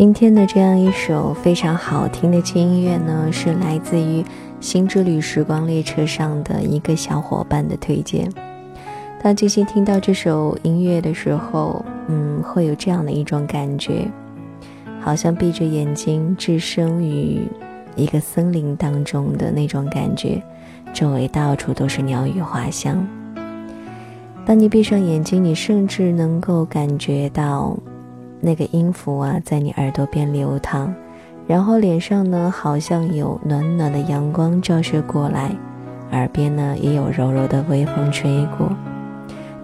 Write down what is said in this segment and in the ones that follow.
今天的这样一首非常好听的轻音乐呢，是来自于《新之旅时光列车》上的一个小伙伴的推荐。当静心听到这首音乐的时候，嗯，会有这样的一种感觉，好像闭着眼睛置身于一个森林当中的那种感觉，周围到处都是鸟语花香。当你闭上眼睛，你甚至能够感觉到。那个音符啊，在你耳朵边流淌，然后脸上呢，好像有暖暖的阳光照射过来，耳边呢，也有柔柔的微风吹过，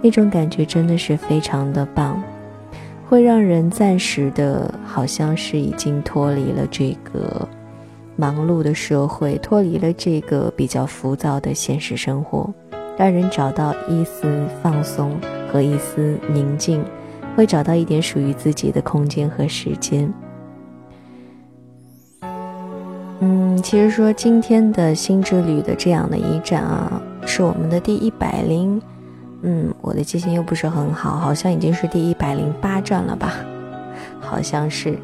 那种感觉真的是非常的棒，会让人暂时的，好像是已经脱离了这个忙碌的社会，脱离了这个比较浮躁的现实生活，让人找到一丝放松和一丝宁静。会找到一点属于自己的空间和时间。嗯，其实说今天的新之旅的这样的一站啊，是我们的第一百零，嗯，我的记性又不是很好，好像已经是第一百零八站了吧？好像是，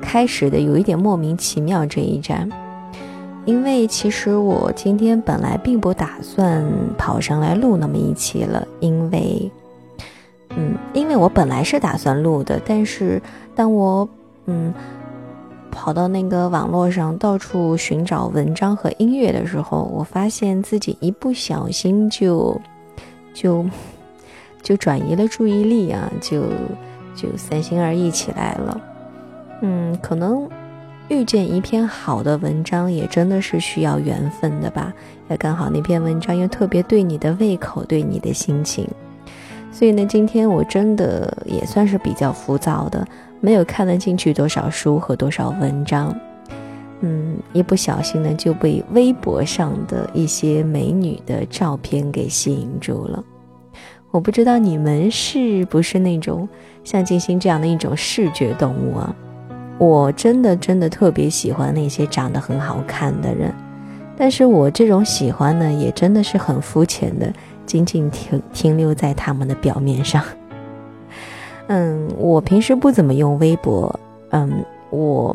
开始的有一点莫名其妙这一站，因为其实我今天本来并不打算跑上来录那么一期了，因为。嗯，因为我本来是打算录的，但是当我嗯跑到那个网络上到处寻找文章和音乐的时候，我发现自己一不小心就就 就转移了注意力啊，就就三心二意起来了。嗯，可能遇见一篇好的文章也真的是需要缘分的吧，也刚好那篇文章又特别对你的胃口，对你的心情。所以呢，今天我真的也算是比较浮躁的，没有看得进去多少书和多少文章，嗯，一不小心呢就被微博上的一些美女的照片给吸引住了。我不知道你们是不是那种像静心这样的一种视觉动物啊？我真的真的特别喜欢那些长得很好看的人，但是我这种喜欢呢，也真的是很肤浅的。仅仅停停留在他们的表面上。嗯，我平时不怎么用微博。嗯，我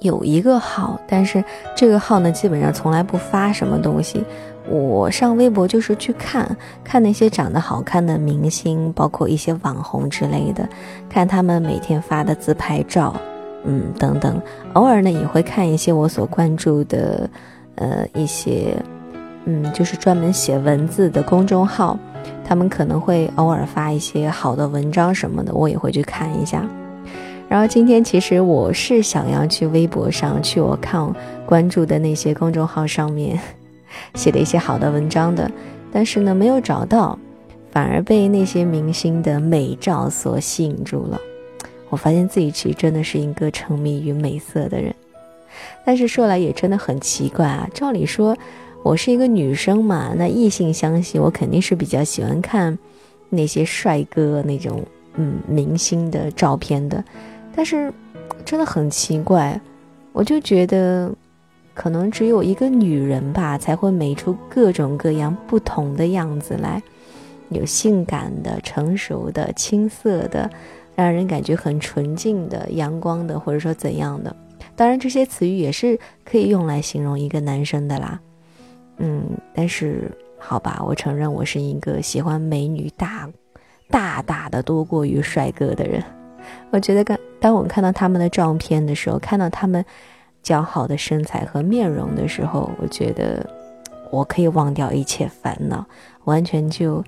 有一个号，但是这个号呢，基本上从来不发什么东西。我上微博就是去看看那些长得好看的明星，包括一些网红之类的，看他们每天发的自拍照，嗯，等等。偶尔呢，也会看一些我所关注的，呃，一些。嗯，就是专门写文字的公众号，他们可能会偶尔发一些好的文章什么的，我也会去看一下。然后今天其实我是想要去微博上去我看关注的那些公众号上面 写的一些好的文章的，但是呢没有找到，反而被那些明星的美照所吸引住了。我发现自己其实真的是一个沉迷于美色的人，但是说来也真的很奇怪啊，照理说。我是一个女生嘛，那异性相吸，我肯定是比较喜欢看那些帅哥那种嗯明星的照片的。但是真的很奇怪，我就觉得可能只有一个女人吧，才会美出各种各样不同的样子来，有性感的、成熟的、青涩的，让人感觉很纯净的、阳光的，或者说怎样的。当然，这些词语也是可以用来形容一个男生的啦。嗯，但是好吧，我承认我是一个喜欢美女大、大大的多过于帅哥的人。我觉得，刚当我看到他们的照片的时候，看到他们姣好的身材和面容的时候，我觉得我可以忘掉一切烦恼，完全就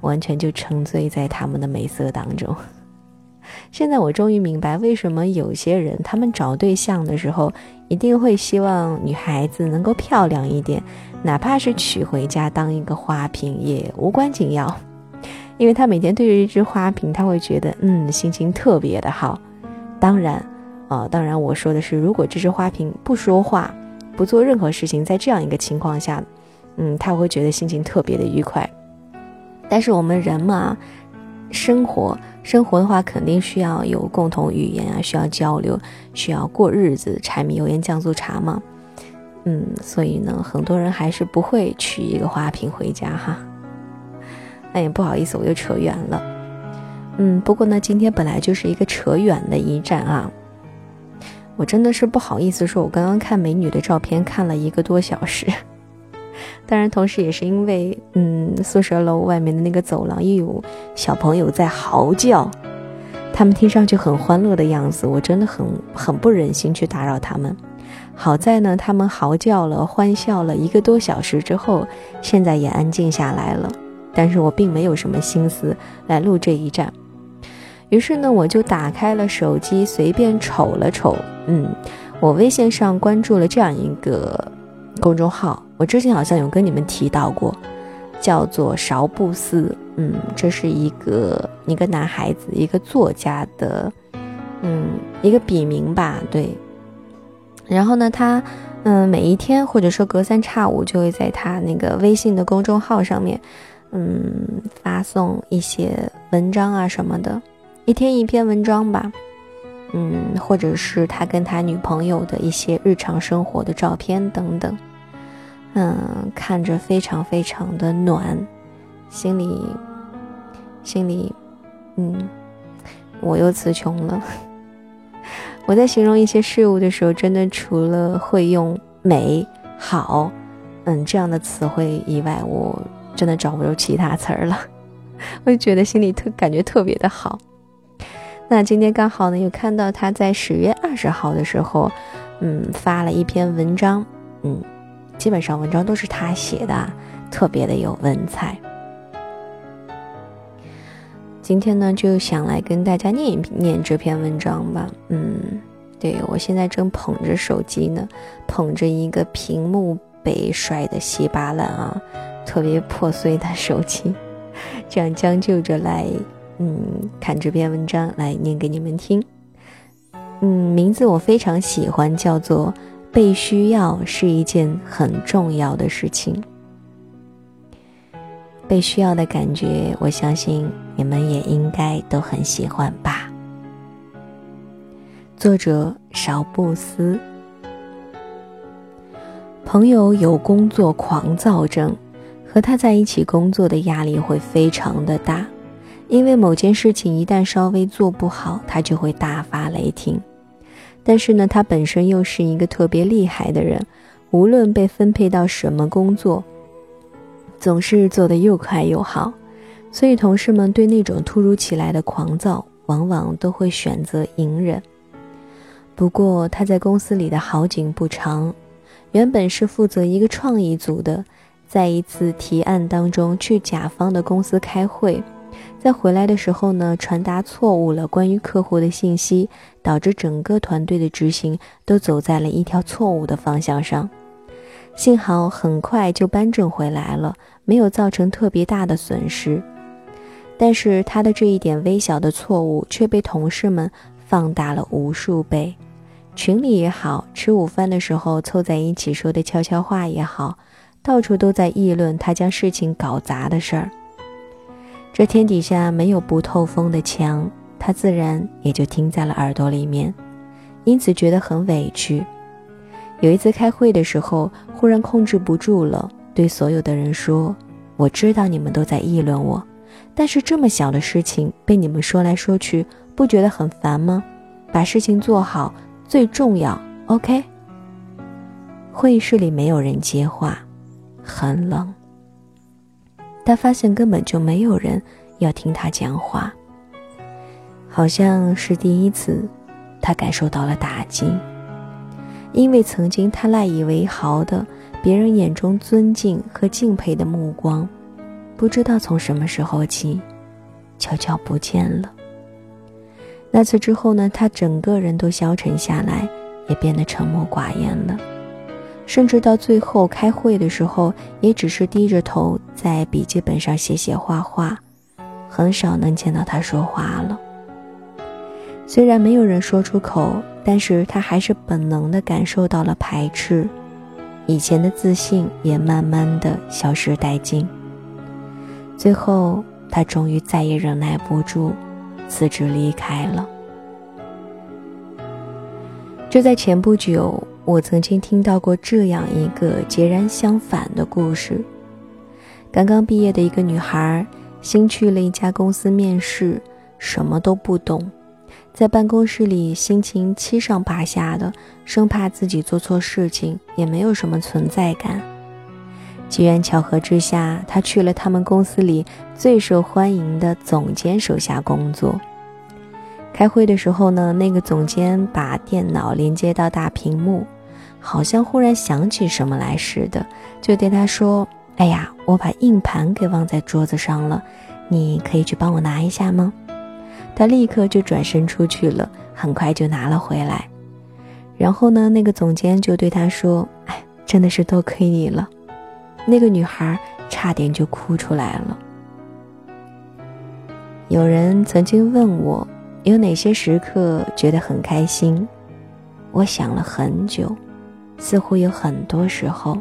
完全就沉醉在他们的美色当中。现在我终于明白，为什么有些人他们找对象的时候，一定会希望女孩子能够漂亮一点，哪怕是娶回家当一个花瓶也无关紧要，因为他每天对着一只花瓶，他会觉得嗯心情特别的好。当然，啊，当然我说的是，如果这只花瓶不说话，不做任何事情，在这样一个情况下，嗯，他会觉得心情特别的愉快。但是我们人嘛，生活。生活的话，肯定需要有共同语言啊，需要交流，需要过日子，柴米油盐酱醋茶嘛。嗯，所以呢，很多人还是不会娶一个花瓶回家哈。那也不好意思，我又扯远了。嗯，不过呢，今天本来就是一个扯远的一站啊。我真的是不好意思说，我刚刚看美女的照片看了一个多小时。当然，同时也是因为，嗯，宿舍楼外面的那个走廊又有小朋友在嚎叫，他们听上去很欢乐的样子，我真的很很不忍心去打扰他们。好在呢，他们嚎叫了、欢笑了一个多小时之后，现在也安静下来了。但是我并没有什么心思来录这一站，于是呢，我就打开了手机，随便瞅了瞅。嗯，我微信上关注了这样一个公众号，我之前好像有跟你们提到过，叫做勺布斯。嗯，这是一个一个男孩子，一个作家的，嗯，一个笔名吧。对。然后呢，他嗯，每一天或者说隔三差五就会在他那个微信的公众号上面。嗯，发送一些文章啊什么的，一天一篇文章吧。嗯，或者是他跟他女朋友的一些日常生活的照片等等。嗯，看着非常非常的暖，心里心里，嗯，我又词穷了。我在形容一些事物的时候，真的除了会用美好，嗯这样的词汇以外，我。真的找不出其他词儿了，我就觉得心里特感觉特别的好。那今天刚好呢，又看到他在十月二十号的时候，嗯，发了一篇文章，嗯，基本上文章都是他写的，特别的有文采。今天呢，就想来跟大家念一念这篇文章吧。嗯，对我现在正捧着手机呢，捧着一个屏幕被摔得稀巴烂啊。特别破碎的手机，这样将就着来，嗯，看这篇文章来念给你们听。嗯，名字我非常喜欢，叫做“被需要是一件很重要的事情”。被需要的感觉，我相信你们也应该都很喜欢吧。作者邵布斯，朋友有工作狂躁症。和他在一起工作的压力会非常的大，因为某件事情一旦稍微做不好，他就会大发雷霆。但是呢，他本身又是一个特别厉害的人，无论被分配到什么工作，总是做得又快又好。所以同事们对那种突如其来的狂躁，往往都会选择隐忍。不过他在公司里的好景不长，原本是负责一个创意组的。在一次提案当中，去甲方的公司开会，在回来的时候呢，传达错误了关于客户的信息，导致整个团队的执行都走在了一条错误的方向上。幸好很快就扳正回来了，没有造成特别大的损失。但是他的这一点微小的错误却被同事们放大了无数倍，群里也好，吃午饭的时候凑在一起说的悄悄话也好。到处都在议论他将事情搞砸的事儿。这天底下没有不透风的墙，他自然也就听在了耳朵里面，因此觉得很委屈。有一次开会的时候，忽然控制不住了，对所有的人说：“我知道你们都在议论我，但是这么小的事情被你们说来说去，不觉得很烦吗？把事情做好最重要。”OK。会议室里没有人接话。很冷，他发现根本就没有人要听他讲话。好像是第一次，他感受到了打击，因为曾经他赖以为豪的别人眼中尊敬和敬佩的目光，不知道从什么时候起，悄悄不见了。那次之后呢，他整个人都消沉下来，也变得沉默寡言了。甚至到最后开会的时候，也只是低着头在笔记本上写写画画，很少能见到他说话了。虽然没有人说出口，但是他还是本能的感受到了排斥，以前的自信也慢慢的消失殆尽。最后，他终于再也忍耐不住，辞职离开了。就在前不久。我曾经听到过这样一个截然相反的故事：刚刚毕业的一个女孩，新去了一家公司面试，什么都不懂，在办公室里心情七上八下的，生怕自己做错事情，也没有什么存在感。机缘巧合之下，他去了他们公司里最受欢迎的总监手下工作。开会的时候呢，那个总监把电脑连接到大屏幕，好像忽然想起什么来似的，就对他说：“哎呀，我把硬盘给忘在桌子上了，你可以去帮我拿一下吗？”他立刻就转身出去了，很快就拿了回来。然后呢，那个总监就对他说：“哎，真的是多亏你了。”那个女孩差点就哭出来了。有人曾经问我，有哪些时刻觉得很开心？我想了很久，似乎有很多时候，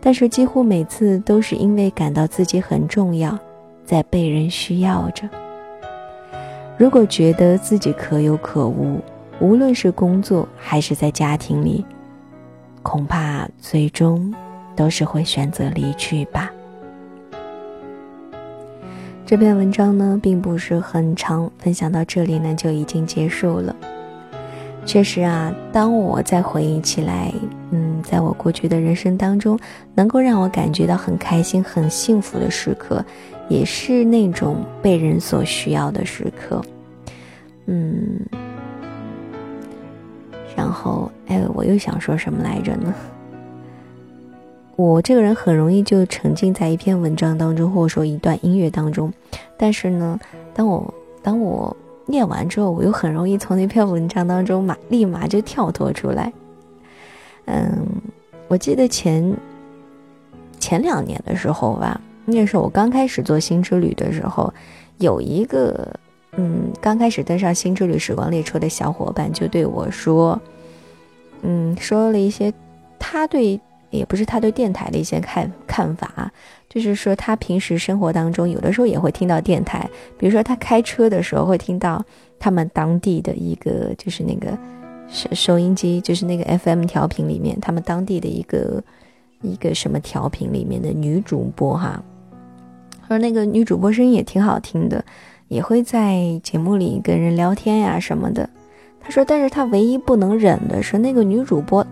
但是几乎每次都是因为感到自己很重要，在被人需要着。如果觉得自己可有可无，无论是工作还是在家庭里，恐怕最终。都是会选择离去吧。这篇文章呢，并不是很长，分享到这里呢就已经结束了。确实啊，当我再回忆起来，嗯，在我过去的人生当中，能够让我感觉到很开心、很幸福的时刻，也是那种被人所需要的时刻。嗯，然后，哎，我又想说什么来着呢？我这个人很容易就沉浸在一篇文章当中，或者说一段音乐当中，但是呢，当我当我念完之后，我又很容易从那篇文章当中马立马就跳脱出来。嗯，我记得前前两年的时候吧，那时候我刚开始做新之旅的时候，有一个嗯刚开始登上新之旅时光列车的小伙伴就对我说，嗯，说了一些他对。也不是他对电台的一些看看法，就是说他平时生活当中有的时候也会听到电台，比如说他开车的时候会听到他们当地的一个就是那个收收音机，就是那个 FM 调频里面他们当地的一个一个什么调频里面的女主播哈，说那个女主播声音也挺好听的，也会在节目里跟人聊天呀什么的。他说，但是他唯一不能忍的是那个女主播。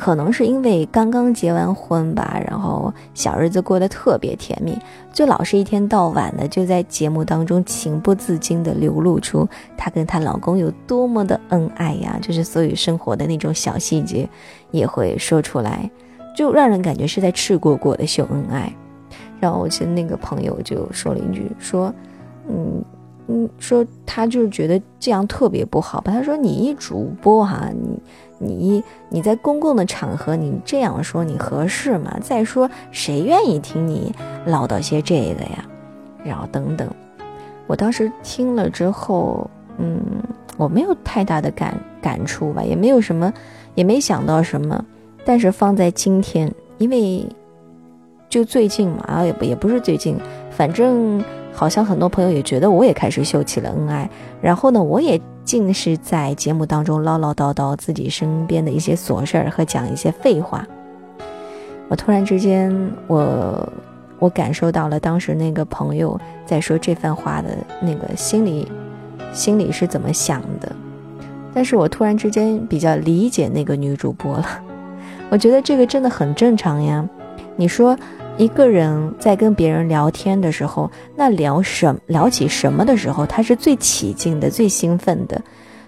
可能是因为刚刚结完婚吧，然后小日子过得特别甜蜜，就老是一天到晚的就在节目当中情不自禁的流露出她跟她老公有多么的恩爱呀，就是所有生活的那种小细节也会说出来，就让人感觉是在赤果果的秀恩爱。然后我记得那个朋友就说了一句，说，嗯。嗯，说他就是觉得这样特别不好吧？他说你一主播哈，你你你在公共的场合你这样说你合适吗？再说谁愿意听你唠叨些这个呀？然后等等，我当时听了之后，嗯，我没有太大的感感触吧，也没有什么，也没想到什么。但是放在今天，因为就最近嘛，啊也不也不是最近，反正。好像很多朋友也觉得我也开始秀起了恩爱，然后呢，我也尽是在节目当中唠唠叨叨自己身边的一些琐事儿和讲一些废话。我突然之间，我我感受到了当时那个朋友在说这番话的那个心里心里是怎么想的，但是我突然之间比较理解那个女主播了，我觉得这个真的很正常呀，你说。一个人在跟别人聊天的时候，那聊什聊起什么的时候，他是最起劲的、最兴奋的，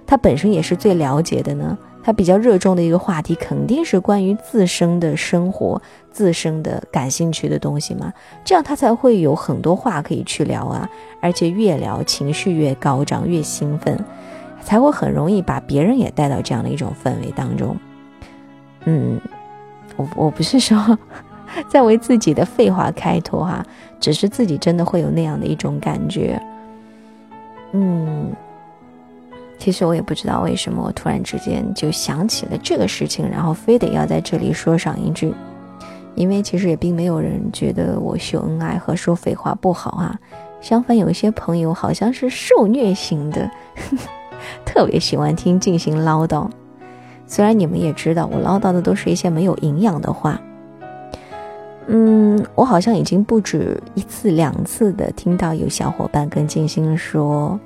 他本身也是最了解的呢。他比较热衷的一个话题，肯定是关于自身的生活、自身的感兴趣的东西嘛。这样他才会有很多话可以去聊啊，而且越聊情绪越高涨、越兴奋，才会很容易把别人也带到这样的一种氛围当中。嗯，我我不是说。在为自己的废话开脱哈，只是自己真的会有那样的一种感觉。嗯，其实我也不知道为什么，我突然之间就想起了这个事情，然后非得要在这里说上一句。因为其实也并没有人觉得我秀恩爱和说废话不好啊，相反，有一些朋友好像是受虐型的，特别喜欢听进行唠叨。虽然你们也知道，我唠叨的都是一些没有营养的话。嗯，我好像已经不止一次两次的听到有小伙伴跟静心说，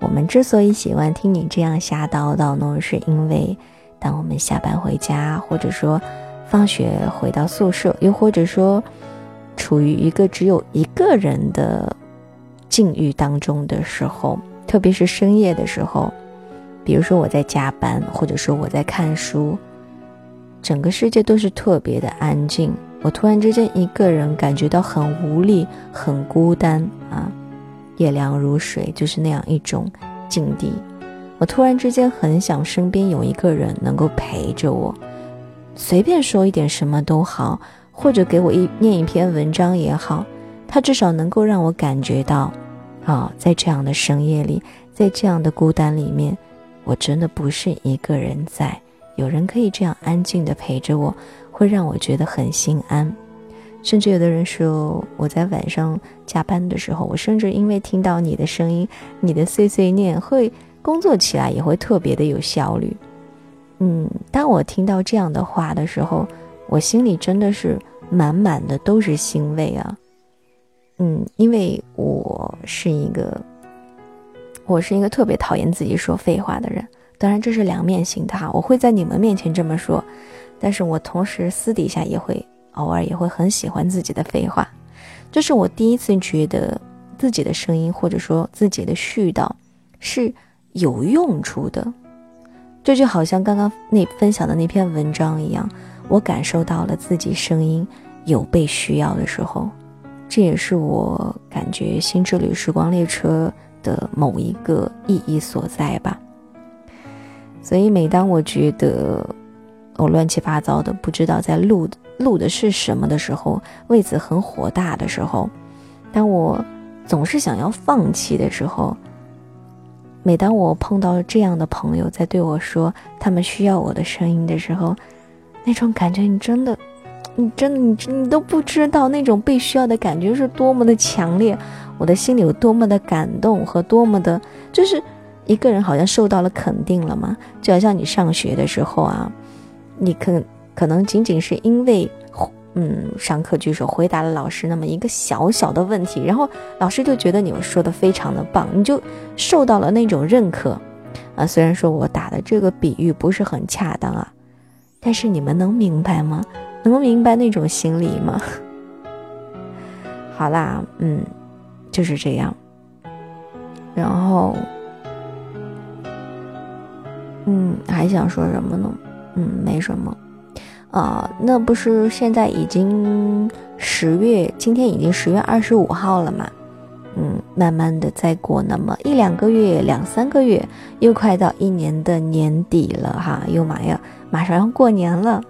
我们之所以喜欢听你这样瞎叨叨呢，是因为当我们下班回家，或者说放学回到宿舍，又或者说处于一个只有一个人的境遇当中的时候，特别是深夜的时候，比如说我在加班，或者说我在看书，整个世界都是特别的安静。我突然之间一个人感觉到很无力、很孤单啊，夜凉如水，就是那样一种境地。我突然之间很想身边有一个人能够陪着我，随便说一点什么都好，或者给我一念一篇文章也好，他至少能够让我感觉到，啊，在这样的深夜里，在这样的孤单里面，我真的不是一个人在，有人可以这样安静的陪着我。会让我觉得很心安，甚至有的人说我在晚上加班的时候，我甚至因为听到你的声音，你的碎碎念，会工作起来也会特别的有效率。嗯，当我听到这样的话的时候，我心里真的是满满的都是欣慰啊。嗯，因为我是一个，我是一个特别讨厌自己说废话的人，当然这是两面性的哈，我会在你们面前这么说。但是我同时私底下也会偶尔也会很喜欢自己的废话，这是我第一次觉得自己的声音或者说自己的絮叨是有用处的，这就好像刚刚那分享的那篇文章一样，我感受到了自己声音有被需要的时候，这也是我感觉新之旅时光列车的某一个意义所在吧。所以每当我觉得。我乱七八糟的，不知道在录录的是什么的时候，为此很火大的时候，当我总是想要放弃的时候，每当我碰到这样的朋友在对我说他们需要我的声音的时候，那种感觉，你真的，你真的，你你都不知道那种被需要的感觉是多么的强烈，我的心里有多么的感动和多么的，就是一个人好像受到了肯定了嘛，就好像你上学的时候啊。你可可能仅仅是因为，嗯，上课举手回答了老师那么一个小小的问题，然后老师就觉得你们说的非常的棒，你就受到了那种认可，啊，虽然说我打的这个比喻不是很恰当啊，但是你们能明白吗？能明白那种心理吗？好啦，嗯，就是这样，然后，嗯，还想说什么呢？嗯，没什么，啊，那不是现在已经十月，今天已经十月二十五号了嘛？嗯，慢慢的再过那么一两个月、两三个月，又快到一年的年底了哈，又马要马上要过年了。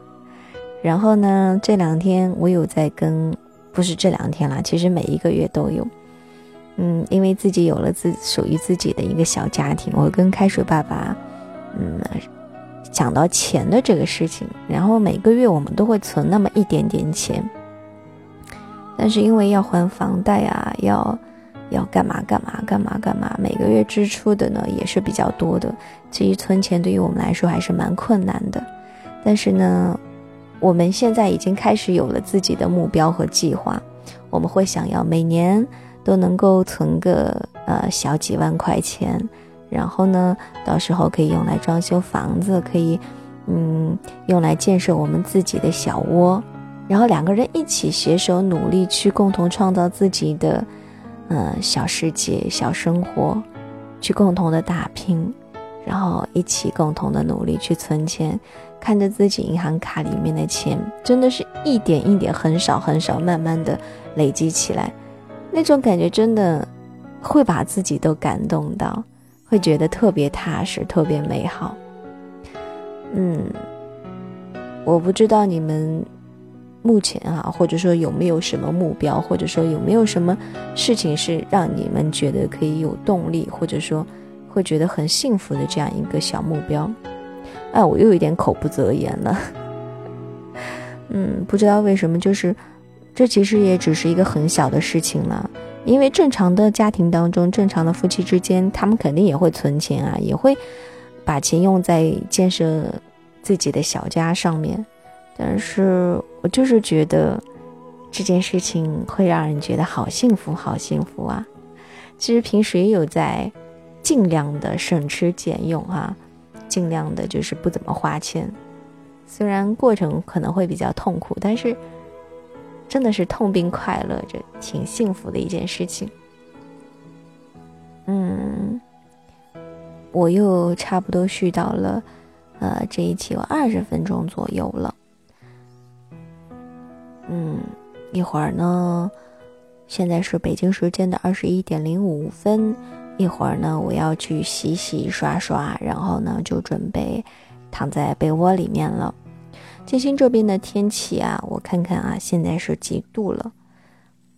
然后呢，这两天我有在跟，不是这两天啦，其实每一个月都有。嗯，因为自己有了自属于自己的一个小家庭，我跟开水爸爸，嗯。讲到钱的这个事情，然后每个月我们都会存那么一点点钱，但是因为要还房贷啊，要要干嘛干嘛干嘛干嘛，每个月支出的呢也是比较多的。其实存钱对于我们来说还是蛮困难的，但是呢，我们现在已经开始有了自己的目标和计划，我们会想要每年都能够存个呃小几万块钱。然后呢，到时候可以用来装修房子，可以，嗯，用来建设我们自己的小窝，然后两个人一起携手努力，去共同创造自己的，嗯，小世界、小生活，去共同的打拼，然后一起共同的努力去存钱，看着自己银行卡里面的钱，真的是一点一点很少很少，慢慢的累积起来，那种感觉真的会把自己都感动到。会觉得特别踏实，特别美好。嗯，我不知道你们目前啊，或者说有没有什么目标，或者说有没有什么事情是让你们觉得可以有动力，或者说会觉得很幸福的这样一个小目标。哎，我又有点口不择言了。嗯，不知道为什么，就是这其实也只是一个很小的事情了。因为正常的家庭当中，正常的夫妻之间，他们肯定也会存钱啊，也会把钱用在建设自己的小家上面。但是我就是觉得这件事情会让人觉得好幸福，好幸福啊！其实平时也有在尽量的省吃俭用哈，尽量的就是不怎么花钱。虽然过程可能会比较痛苦，但是真的是痛并快乐着，挺幸福的一件事情。嗯，我又差不多续到了，呃，这一期有二十分钟左右了。嗯，一会儿呢，现在是北京时间的二十一点零五分。一会儿呢，我要去洗洗刷刷，然后呢，就准备躺在被窝里面了。金星这边的天气啊，我看看啊，现在是几度了？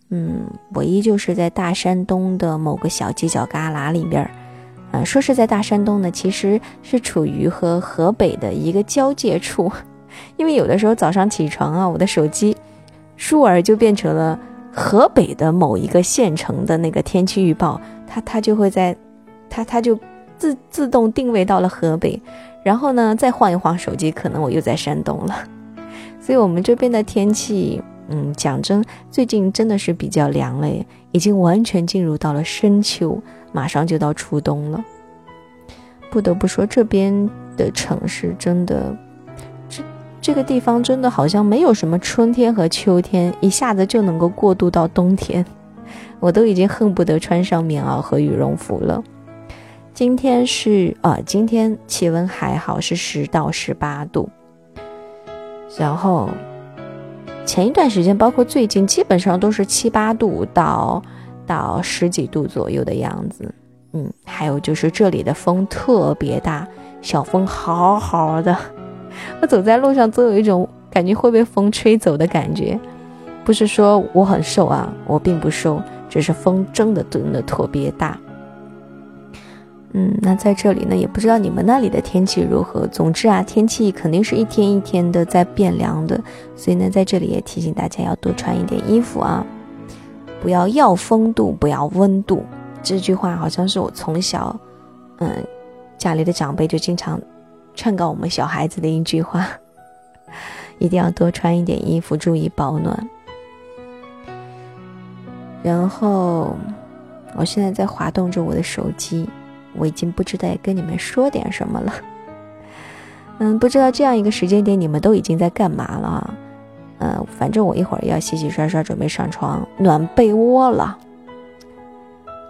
嗯，我依旧是在大山东的某个小犄角旮旯里边儿。嗯，说是在大山东呢，其实是处于和河北的一个交界处。因为有的时候早上起床啊，我的手机倏尔就变成了河北的某一个县城的那个天气预报。它它就会在，它它就自自动定位到了河北，然后呢再晃一晃手机，可能我又在山东了。所以，我们这边的天气，嗯，讲真，最近真的是比较凉了，已经完全进入到了深秋，马上就到初冬了。不得不说，这边的城市真的，这这个地方真的好像没有什么春天和秋天，一下子就能够过渡到冬天。我都已经恨不得穿上棉袄和羽绒服了。今天是呃，今天气温还好，是十到十八度。然后前一段时间，包括最近，基本上都是七八度到到十几度左右的样子。嗯，还有就是这里的风特别大，小风好好的，我走在路上总有一种感觉会被风吹走的感觉。不是说我很瘦啊，我并不瘦。只是风真的真的特别大，嗯，那在这里呢，也不知道你们那里的天气如何。总之啊，天气肯定是一天一天的在变凉的，所以呢，在这里也提醒大家要多穿一点衣服啊，不要要风度，不要温度。这句话好像是我从小，嗯，家里的长辈就经常劝告我们小孩子的一句话，一定要多穿一点衣服，注意保暖。然后，我现在在滑动着我的手机，我已经不知道跟你们说点什么了。嗯，不知道这样一个时间点你们都已经在干嘛了？嗯，反正我一会儿要洗洗刷刷，准备上床暖被窝了。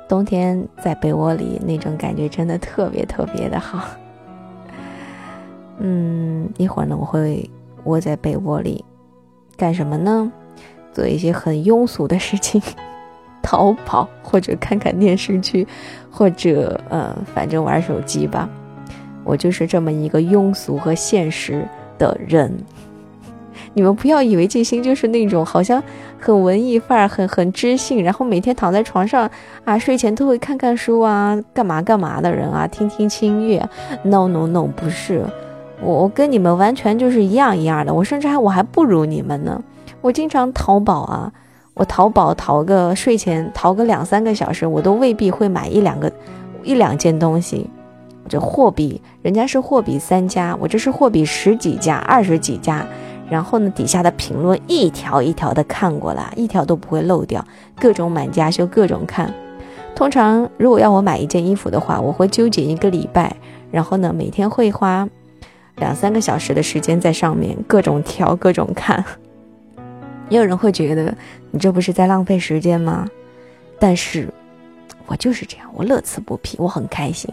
冬天在被窝里那种感觉真的特别特别的好。嗯，一会儿呢，我会窝在被窝里干什么呢？做一些很庸俗的事情。淘宝或者看看电视剧，或者呃，反正玩手机吧。我就是这么一个庸俗和现实的人。你们不要以为静心就是那种好像很文艺范儿、很很知性，然后每天躺在床上啊，睡前都会看看书啊，干嘛干嘛的人啊，听听轻音乐。No No No，不是，我我跟你们完全就是一样一样的。我甚至还我还不如你们呢。我经常淘宝啊。我淘宝淘个睡前淘个两三个小时，我都未必会买一两个一两件东西。这货比人家是货比三家，我这是货比十几家、二十几家。然后呢，底下的评论一条一条的看过来，一条都不会漏掉，各种买家秀，各种看。通常如果要我买一件衣服的话，我会纠结一个礼拜，然后呢，每天会花两三个小时的时间在上面各种挑、各种看。也有人会觉得你这不是在浪费时间吗？但是，我就是这样，我乐此不疲，我很开心，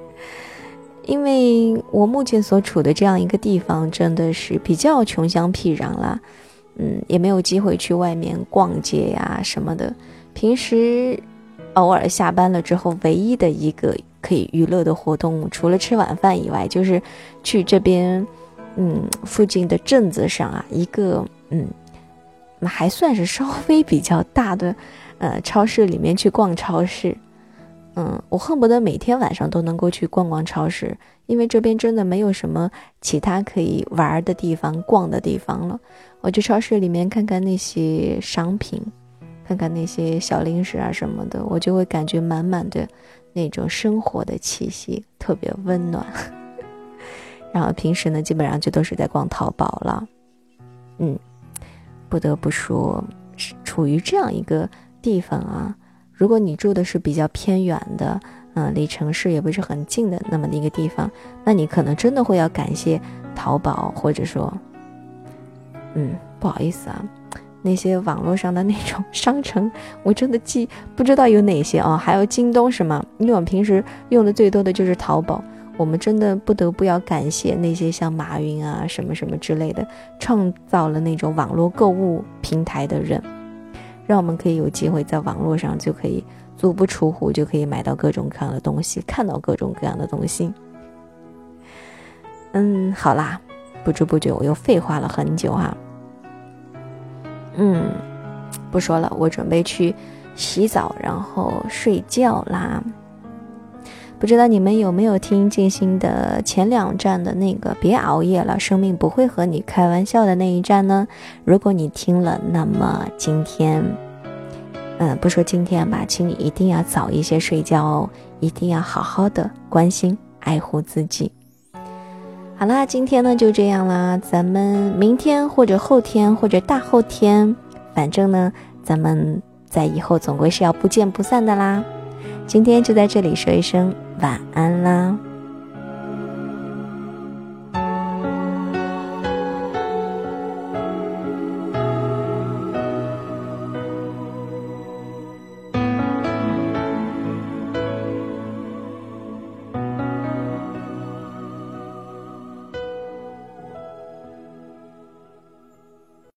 因为我目前所处的这样一个地方真的是比较穷乡僻壤啦，嗯，也没有机会去外面逛街呀什么的。平时偶尔下班了之后，唯一的一个可以娱乐的活动，除了吃晚饭以外，就是去这边，嗯，附近的镇子上啊，一个嗯。那还算是稍微比较大的，呃，超市里面去逛超市，嗯，我恨不得每天晚上都能够去逛逛超市，因为这边真的没有什么其他可以玩的地方、逛的地方了。我去超市里面看看那些商品，看看那些小零食啊什么的，我就会感觉满满的那种生活的气息，特别温暖。然后平时呢，基本上就都是在逛淘宝了，嗯。不得不说，处于这样一个地方啊，如果你住的是比较偏远的，嗯，离城市也不是很近的那么的一个地方，那你可能真的会要感谢淘宝，或者说，嗯，不好意思啊，那些网络上的那种 商城，我真的记不知道有哪些哦，还有京东是吗？因为我们平时用的最多的就是淘宝。我们真的不得不要感谢那些像马云啊什么什么之类的，创造了那种网络购物平台的人，让我们可以有机会在网络上就可以足不出户就可以买到各种各样的东西，看到各种各样的东西。嗯，好啦，不知不觉我又废话了很久哈。嗯，不说了，我准备去洗澡，然后睡觉啦。不知道你们有没有听静心的前两站的那个“别熬夜了，生命不会和你开玩笑”的那一站呢？如果你听了，那么今天，嗯，不说今天吧，请你一定要早一些睡觉哦，一定要好好的关心、爱护自己。好啦，今天呢就这样啦，咱们明天或者后天或者大后天，反正呢，咱们在以后总归是要不见不散的啦。今天就在这里说一声晚安啦。